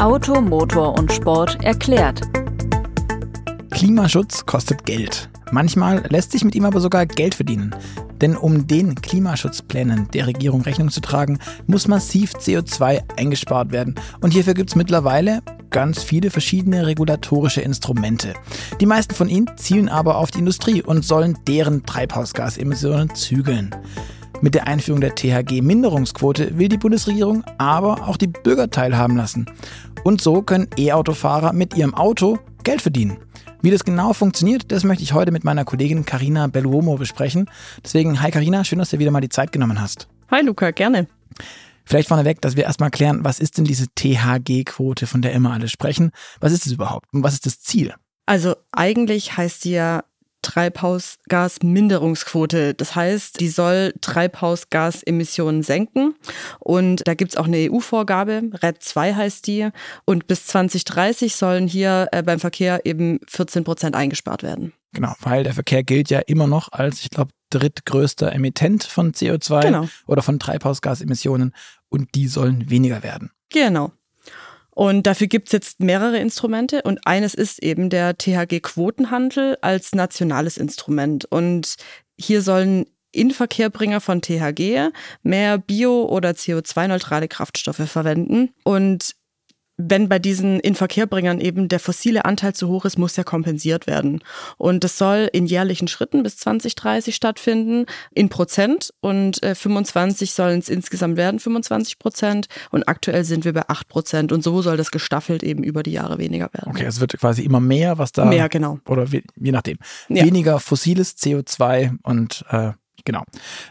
Auto, Motor und Sport erklärt. Klimaschutz kostet Geld. Manchmal lässt sich mit ihm aber sogar Geld verdienen. Denn um den Klimaschutzplänen der Regierung Rechnung zu tragen, muss massiv CO2 eingespart werden. Und hierfür gibt es mittlerweile ganz viele verschiedene regulatorische Instrumente. Die meisten von ihnen zielen aber auf die Industrie und sollen deren Treibhausgasemissionen zügeln. Mit der Einführung der THG-Minderungsquote will die Bundesregierung aber auch die Bürger teilhaben lassen. Und so können E-Autofahrer mit ihrem Auto Geld verdienen. Wie das genau funktioniert, das möchte ich heute mit meiner Kollegin Karina Belluomo besprechen. Deswegen, hi Karina, schön, dass du wieder mal die Zeit genommen hast. Hi Luca, gerne. Vielleicht vorneweg, dass wir erstmal klären, was ist denn diese THG-Quote, von der immer alle sprechen? Was ist es überhaupt und was ist das Ziel? Also eigentlich heißt die ja Treibhausgasminderungsquote. Das heißt, die soll Treibhausgasemissionen senken. Und da gibt es auch eine EU-Vorgabe, RED 2 heißt die. Und bis 2030 sollen hier äh, beim Verkehr eben 14 Prozent eingespart werden. Genau, weil der Verkehr gilt ja immer noch als, ich glaube, drittgrößter Emittent von CO2 genau. oder von Treibhausgasemissionen und die sollen weniger werden. Genau. Und dafür gibt es jetzt mehrere Instrumente und eines ist eben der THG-Quotenhandel als nationales Instrument. Und hier sollen Inverkehrbringer von THG mehr bio- oder CO2-neutrale Kraftstoffe verwenden. Und wenn bei diesen Inverkehrbringern eben der fossile Anteil zu hoch ist, muss ja kompensiert werden. Und das soll in jährlichen Schritten bis 2030 stattfinden, in Prozent. Und äh, 25 sollen es insgesamt werden, 25 Prozent. Und aktuell sind wir bei 8 Prozent. Und so soll das gestaffelt eben über die Jahre weniger werden. Okay, es wird quasi immer mehr, was da. Mehr, genau. Oder je nachdem. Ja. Weniger fossiles CO2 und äh, Genau.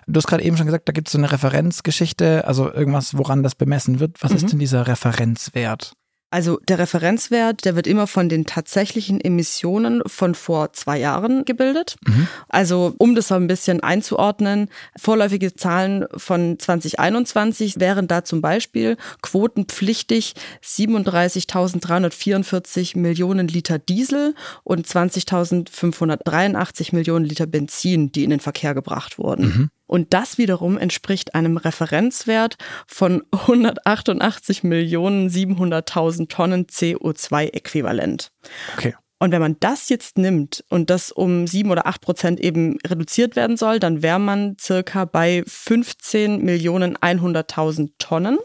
Du hast gerade eben schon gesagt, da gibt es so eine Referenzgeschichte, also irgendwas, woran das bemessen wird. Was mhm. ist denn dieser Referenzwert? Also der Referenzwert, der wird immer von den tatsächlichen Emissionen von vor zwei Jahren gebildet. Mhm. Also um das so ein bisschen einzuordnen, vorläufige Zahlen von 2021 wären da zum Beispiel quotenpflichtig 37.344 Millionen Liter Diesel und 20.583 Millionen Liter Benzin, die in den Verkehr gebracht wurden. Mhm. Und das wiederum entspricht einem Referenzwert von 188 Millionen 700.000 Tonnen CO2-Äquivalent. Okay. Und wenn man das jetzt nimmt und das um sieben oder acht Prozent eben reduziert werden soll, dann wäre man circa bei 15 Millionen 100.000 Tonnen.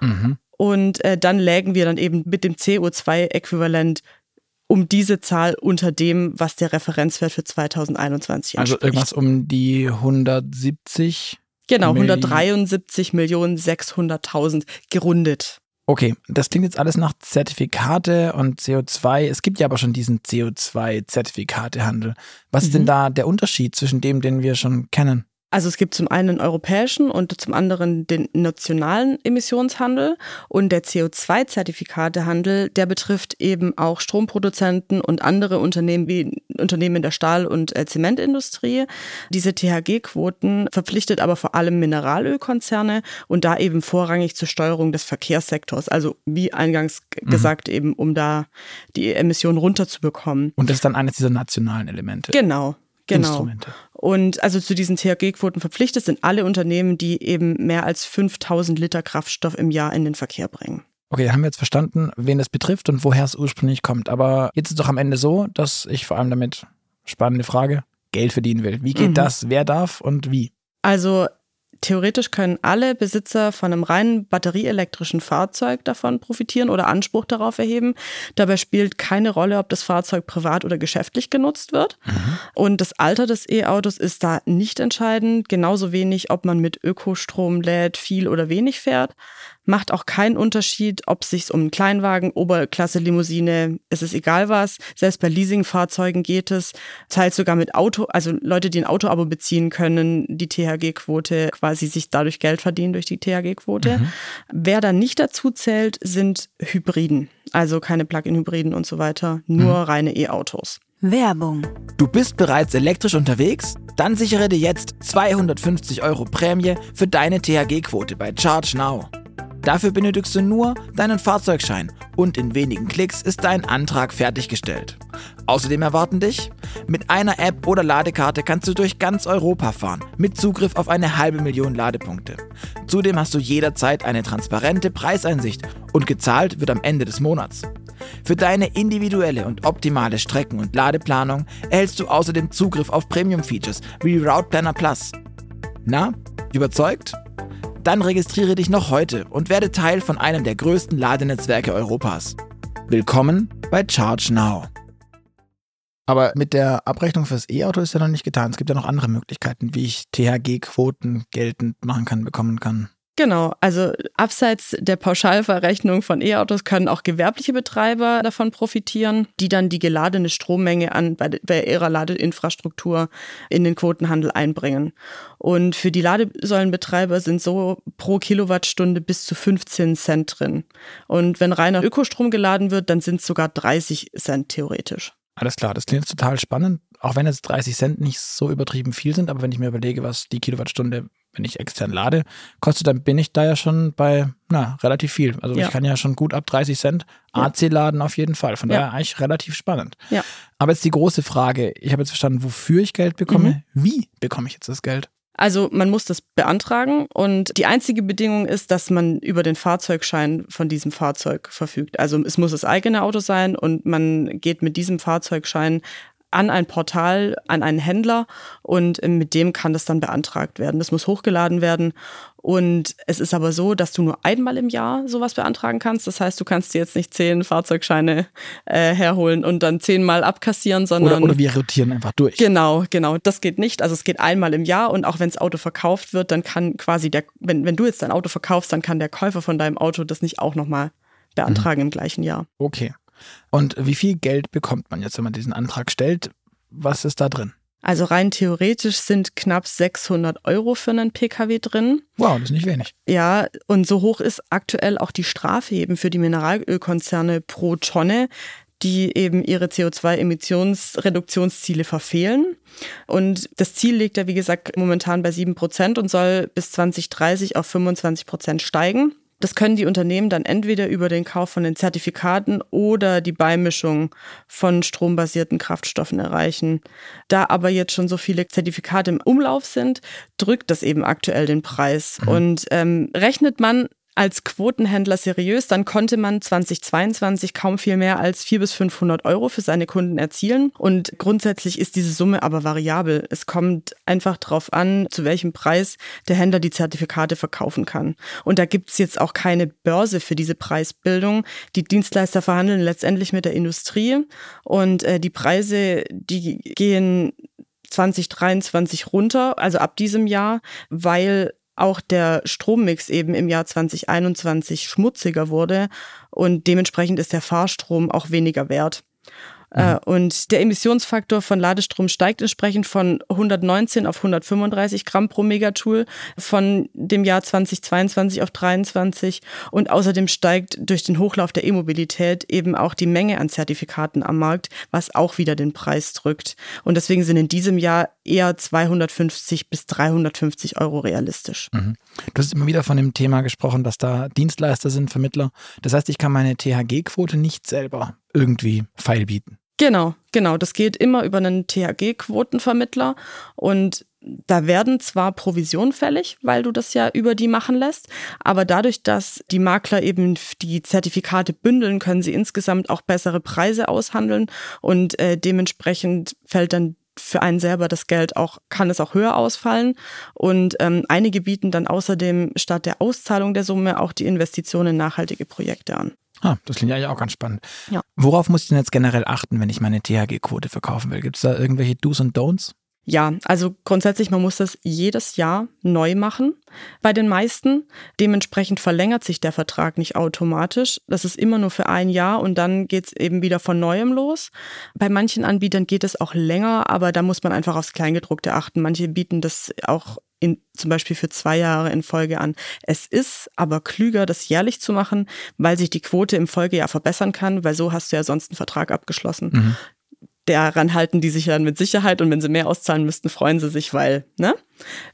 Mhm. Und äh, dann lägen wir dann eben mit dem CO2-Äquivalent um diese Zahl unter dem, was der Referenzwert für 2021 also entspricht. Also irgendwas um die 170? Genau, 173 Millionen 600.000 gerundet. Okay, das klingt jetzt alles nach Zertifikate und CO2. Es gibt ja aber schon diesen CO2-Zertifikatehandel. Was mhm. ist denn mhm. da der Unterschied zwischen dem, den wir schon kennen? Also es gibt zum einen den europäischen und zum anderen den nationalen Emissionshandel und der CO2-Zertifikatehandel, der betrifft eben auch Stromproduzenten und andere Unternehmen wie Unternehmen in der Stahl- und äh, Zementindustrie. Diese THG-Quoten verpflichtet aber vor allem Mineralölkonzerne und da eben vorrangig zur Steuerung des Verkehrssektors, also wie eingangs mhm. gesagt eben, um da die Emissionen runterzubekommen. Und das ist dann eines dieser nationalen Elemente. Genau. Genau. Instrumente. Und also zu diesen THG-Quoten verpflichtet sind alle Unternehmen, die eben mehr als 5000 Liter Kraftstoff im Jahr in den Verkehr bringen. Okay, haben wir jetzt verstanden, wen das betrifft und woher es ursprünglich kommt. Aber jetzt ist es doch am Ende so, dass ich vor allem damit, spannende Frage, Geld verdienen will. Wie geht mhm. das? Wer darf und wie? Also Theoretisch können alle Besitzer von einem reinen batterieelektrischen Fahrzeug davon profitieren oder Anspruch darauf erheben. Dabei spielt keine Rolle, ob das Fahrzeug privat oder geschäftlich genutzt wird. Mhm. Und das Alter des E-Autos ist da nicht entscheidend, genauso wenig, ob man mit Ökostrom lädt, viel oder wenig fährt macht auch keinen Unterschied, ob es sich um einen Kleinwagen, Oberklasse Limousine, es ist egal was. Selbst bei Leasingfahrzeugen geht es. Zahlt sogar mit Auto, also Leute, die ein Autoabo beziehen können, die THG-Quote quasi sich dadurch Geld verdienen durch die THG-Quote. Mhm. Wer da nicht dazu zählt, sind Hybriden. Also keine Plug-in-Hybriden und so weiter, nur mhm. reine E-Autos. Werbung. Du bist bereits elektrisch unterwegs? Dann sichere dir jetzt 250 Euro Prämie für deine THG-Quote bei Charge Now. Dafür benötigst du nur deinen Fahrzeugschein und in wenigen Klicks ist dein Antrag fertiggestellt. Außerdem erwarten dich, mit einer App oder Ladekarte kannst du durch ganz Europa fahren, mit Zugriff auf eine halbe Million Ladepunkte. Zudem hast du jederzeit eine transparente Preiseinsicht und gezahlt wird am Ende des Monats. Für deine individuelle und optimale Strecken- und Ladeplanung erhältst du außerdem Zugriff auf Premium-Features wie Route Planner Plus. Na, überzeugt? Dann registriere dich noch heute und werde Teil von einem der größten Ladenetzwerke Europas. Willkommen bei Charge Now. Aber mit der Abrechnung fürs E-Auto ist ja noch nicht getan. Es gibt ja noch andere Möglichkeiten, wie ich THG-Quoten geltend machen kann, bekommen kann. Genau, also abseits der Pauschalverrechnung von E-Autos können auch gewerbliche Betreiber davon profitieren, die dann die geladene Strommenge an bei, bei ihrer Ladeinfrastruktur in den Quotenhandel einbringen. Und für die Ladesäulenbetreiber sind so pro Kilowattstunde bis zu 15 Cent drin. Und wenn reiner Ökostrom geladen wird, dann sind es sogar 30 Cent theoretisch. Alles klar, das klingt total spannend, auch wenn jetzt 30 Cent nicht so übertrieben viel sind, aber wenn ich mir überlege, was die Kilowattstunde wenn ich extern lade, kostet, dann bin ich da ja schon bei, na, relativ viel. Also ja. ich kann ja schon gut ab 30 Cent AC laden auf jeden Fall. Von ja. daher eigentlich relativ spannend. Ja. Aber jetzt die große Frage, ich habe jetzt verstanden, wofür ich Geld bekomme. Mhm. Wie bekomme ich jetzt das Geld? Also man muss das beantragen und die einzige Bedingung ist, dass man über den Fahrzeugschein von diesem Fahrzeug verfügt. Also es muss das eigene Auto sein und man geht mit diesem Fahrzeugschein an ein Portal, an einen Händler und äh, mit dem kann das dann beantragt werden. Das muss hochgeladen werden und es ist aber so, dass du nur einmal im Jahr sowas beantragen kannst. Das heißt, du kannst dir jetzt nicht zehn Fahrzeugscheine äh, herholen und dann zehnmal abkassieren, sondern. Oder, oder wir rotieren einfach durch. Genau, genau. Das geht nicht. Also es geht einmal im Jahr und auch wenn das Auto verkauft wird, dann kann quasi der, wenn, wenn du jetzt dein Auto verkaufst, dann kann der Käufer von deinem Auto das nicht auch nochmal beantragen mhm. im gleichen Jahr. Okay. Und wie viel Geld bekommt man jetzt, wenn man diesen Antrag stellt? Was ist da drin? Also rein theoretisch sind knapp 600 Euro für einen Pkw drin. Wow, das ist nicht wenig. Ja, und so hoch ist aktuell auch die Strafe eben für die Mineralölkonzerne pro Tonne, die eben ihre CO2-Emissionsreduktionsziele verfehlen. Und das Ziel liegt ja, wie gesagt, momentan bei 7 Prozent und soll bis 2030 auf 25 Prozent steigen. Das können die Unternehmen dann entweder über den Kauf von den Zertifikaten oder die Beimischung von strombasierten Kraftstoffen erreichen. Da aber jetzt schon so viele Zertifikate im Umlauf sind, drückt das eben aktuell den Preis. Mhm. Und ähm, rechnet man als Quotenhändler seriös, dann konnte man 2022 kaum viel mehr als 400 bis 500 Euro für seine Kunden erzielen. Und grundsätzlich ist diese Summe aber variabel. Es kommt einfach darauf an, zu welchem Preis der Händler die Zertifikate verkaufen kann. Und da gibt es jetzt auch keine Börse für diese Preisbildung. Die Dienstleister verhandeln letztendlich mit der Industrie und äh, die Preise, die gehen 2023 runter, also ab diesem Jahr, weil auch der Strommix eben im Jahr 2021 schmutziger wurde und dementsprechend ist der Fahrstrom auch weniger wert. Äh, mhm. Und der Emissionsfaktor von Ladestrom steigt entsprechend von 119 auf 135 Gramm pro Megajoule von dem Jahr 2022 auf 23. Und außerdem steigt durch den Hochlauf der E-Mobilität eben auch die Menge an Zertifikaten am Markt, was auch wieder den Preis drückt. Und deswegen sind in diesem Jahr eher 250 bis 350 Euro realistisch. Mhm. Du hast immer wieder von dem Thema gesprochen, dass da Dienstleister sind, Vermittler. Das heißt, ich kann meine THG-Quote nicht selber irgendwie feilbieten. Genau, genau. Das geht immer über einen THG-Quotenvermittler und da werden zwar Provisionen fällig, weil du das ja über die machen lässt, aber dadurch, dass die Makler eben die Zertifikate bündeln, können sie insgesamt auch bessere Preise aushandeln und äh, dementsprechend fällt dann für einen selber das Geld auch, kann es auch höher ausfallen. Und ähm, einige bieten dann außerdem statt der Auszahlung der Summe auch die Investition in nachhaltige Projekte an. Ah, das klingt ja auch ganz spannend. Ja. Worauf muss ich denn jetzt generell achten, wenn ich meine THG-Quote verkaufen will? Gibt es da irgendwelche Do's und Don'ts? Ja, also grundsätzlich, man muss das jedes Jahr neu machen bei den meisten. Dementsprechend verlängert sich der Vertrag nicht automatisch. Das ist immer nur für ein Jahr und dann geht es eben wieder von neuem los. Bei manchen Anbietern geht es auch länger, aber da muss man einfach aufs Kleingedruckte achten. Manche bieten das auch in, zum Beispiel für zwei Jahre in Folge an. Es ist aber klüger, das jährlich zu machen, weil sich die Quote im Folgejahr verbessern kann, weil so hast du ja sonst einen Vertrag abgeschlossen. Mhm daran halten die sich dann mit Sicherheit und wenn sie mehr auszahlen müssten, freuen sie sich, weil, ne?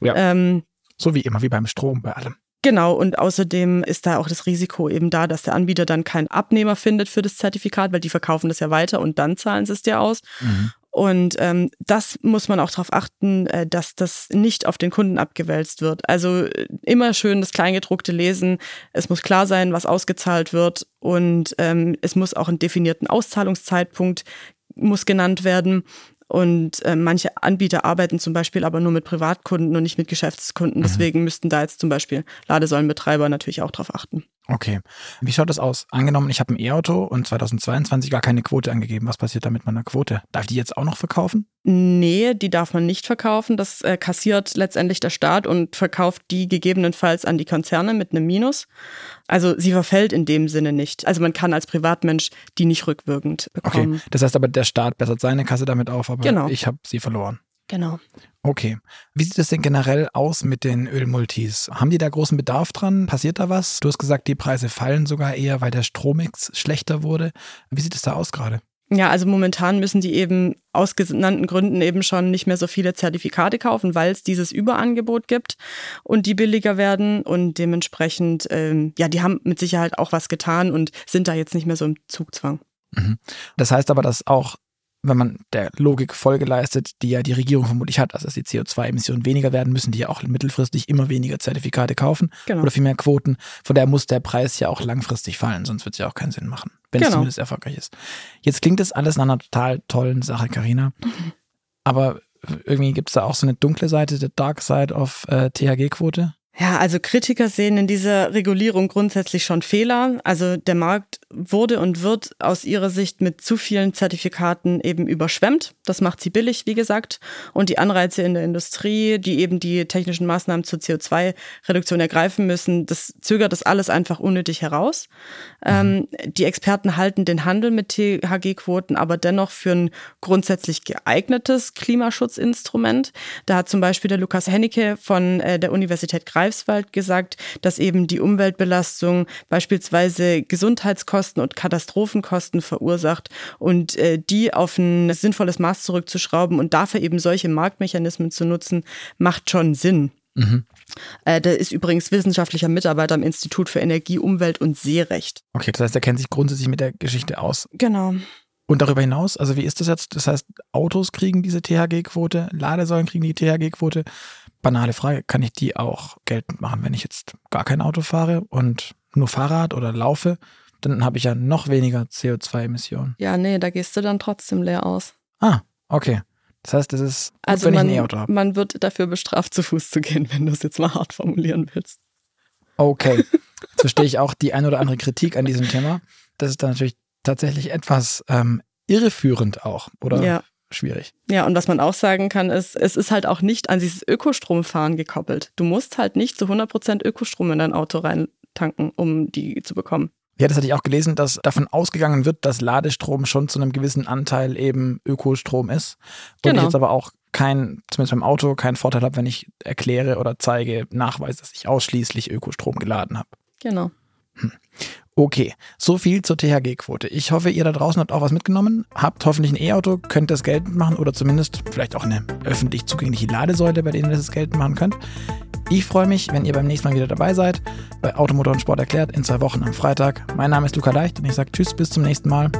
Ja. Ähm, so wie immer, wie beim Strom, bei allem. Genau, und außerdem ist da auch das Risiko eben da, dass der Anbieter dann keinen Abnehmer findet für das Zertifikat, weil die verkaufen das ja weiter und dann zahlen sie es dir aus. Mhm. Und ähm, das muss man auch darauf achten, äh, dass das nicht auf den Kunden abgewälzt wird. Also äh, immer schön das Kleingedruckte lesen. Es muss klar sein, was ausgezahlt wird und ähm, es muss auch einen definierten Auszahlungszeitpunkt muss genannt werden. Und äh, manche Anbieter arbeiten zum Beispiel aber nur mit Privatkunden und nicht mit Geschäftskunden. Mhm. Deswegen müssten da jetzt zum Beispiel Ladesäulenbetreiber natürlich auch drauf achten. Okay. Wie schaut das aus? Angenommen, ich habe ein E-Auto und 2022 gar keine Quote angegeben. Was passiert da mit meiner Quote? Darf ich die jetzt auch noch verkaufen? Nee, die darf man nicht verkaufen. Das äh, kassiert letztendlich der Staat und verkauft die gegebenenfalls an die Konzerne mit einem Minus. Also sie verfällt in dem Sinne nicht. Also man kann als Privatmensch die nicht rückwirkend bekommen. Okay, das heißt aber, der Staat bessert seine Kasse damit auf, aber genau. ich habe sie verloren. Genau. Okay. Wie sieht es denn generell aus mit den Ölmultis? Haben die da großen Bedarf dran? Passiert da was? Du hast gesagt, die Preise fallen sogar eher, weil der Strommix schlechter wurde. Wie sieht es da aus gerade? Ja, also momentan müssen die eben aus genannten Gründen eben schon nicht mehr so viele Zertifikate kaufen, weil es dieses Überangebot gibt und die billiger werden und dementsprechend, ähm, ja, die haben mit Sicherheit auch was getan und sind da jetzt nicht mehr so im Zugzwang. Mhm. Das heißt aber, dass auch wenn man der Logik Folge leistet, die ja die Regierung vermutlich hat, also dass die CO2-Emissionen weniger werden, müssen die ja auch mittelfristig immer weniger Zertifikate kaufen genau. oder viel mehr Quoten. Von daher muss der Preis ja auch langfristig fallen, sonst wird es ja auch keinen Sinn machen, wenn genau. es zumindest erfolgreich ist. Jetzt klingt das alles nach einer total tollen Sache, Karina. Mhm. Aber irgendwie gibt es da auch so eine dunkle Seite, der Dark Side of äh, THG-Quote. Ja, also Kritiker sehen in dieser Regulierung grundsätzlich schon Fehler. Also der Markt wurde und wird aus ihrer Sicht mit zu vielen Zertifikaten eben überschwemmt. Das macht sie billig, wie gesagt. Und die Anreize in der Industrie, die eben die technischen Maßnahmen zur CO2-Reduktion ergreifen müssen, das zögert das alles einfach unnötig heraus. Ähm, die Experten halten den Handel mit THG-Quoten aber dennoch für ein grundsätzlich geeignetes Klimaschutzinstrument. Da hat zum Beispiel der Lukas Hennecke von äh, der Universität Greifswald gesagt, dass eben die Umweltbelastung beispielsweise Gesundheitskosten Kosten und Katastrophenkosten verursacht und äh, die auf ein sinnvolles Maß zurückzuschrauben und dafür eben solche Marktmechanismen zu nutzen, macht schon Sinn. Mhm. Äh, der ist übrigens wissenschaftlicher Mitarbeiter am Institut für Energie, Umwelt und Seerecht. Okay, das heißt, er kennt sich grundsätzlich mit der Geschichte aus. Genau. Und darüber hinaus, also wie ist das jetzt? Das heißt, Autos kriegen diese THG-Quote, Ladesäulen kriegen die THG-Quote. Banale Frage, kann ich die auch geltend machen, wenn ich jetzt gar kein Auto fahre und nur Fahrrad oder laufe? dann habe ich ja noch weniger CO2-Emissionen. Ja, nee, da gehst du dann trotzdem leer aus. Ah, okay. Das heißt, es ist, gut, also wenn man, ich ein E-Auto habe. Man wird dafür bestraft, zu Fuß zu gehen, wenn du es jetzt mal hart formulieren willst. Okay. Jetzt verstehe ich auch die ein oder andere Kritik an diesem Thema. Das ist dann natürlich tatsächlich etwas ähm, irreführend auch, oder? Ja. Schwierig. Ja, und was man auch sagen kann, ist, es ist halt auch nicht an dieses Ökostromfahren gekoppelt. Du musst halt nicht zu 100% Ökostrom in dein Auto reintanken, um die zu bekommen. Ja, das hatte ich auch gelesen, dass davon ausgegangen wird, dass Ladestrom schon zu einem gewissen Anteil eben Ökostrom ist. Und genau. ich jetzt aber auch kein, zumindest beim Auto, keinen Vorteil habe, wenn ich erkläre oder zeige, nachweise, dass ich ausschließlich Ökostrom geladen habe. Genau. Hm. Okay, so viel zur THG-Quote. Ich hoffe, ihr da draußen habt auch was mitgenommen, habt hoffentlich ein E-Auto, könnt das geltend machen oder zumindest vielleicht auch eine öffentlich zugängliche Ladesäule, bei denen ihr das geltend machen könnt. Ich freue mich, wenn ihr beim nächsten Mal wieder dabei seid bei Automotor und Sport erklärt in zwei Wochen am Freitag. Mein Name ist Luca Leicht und ich sage Tschüss, bis zum nächsten Mal.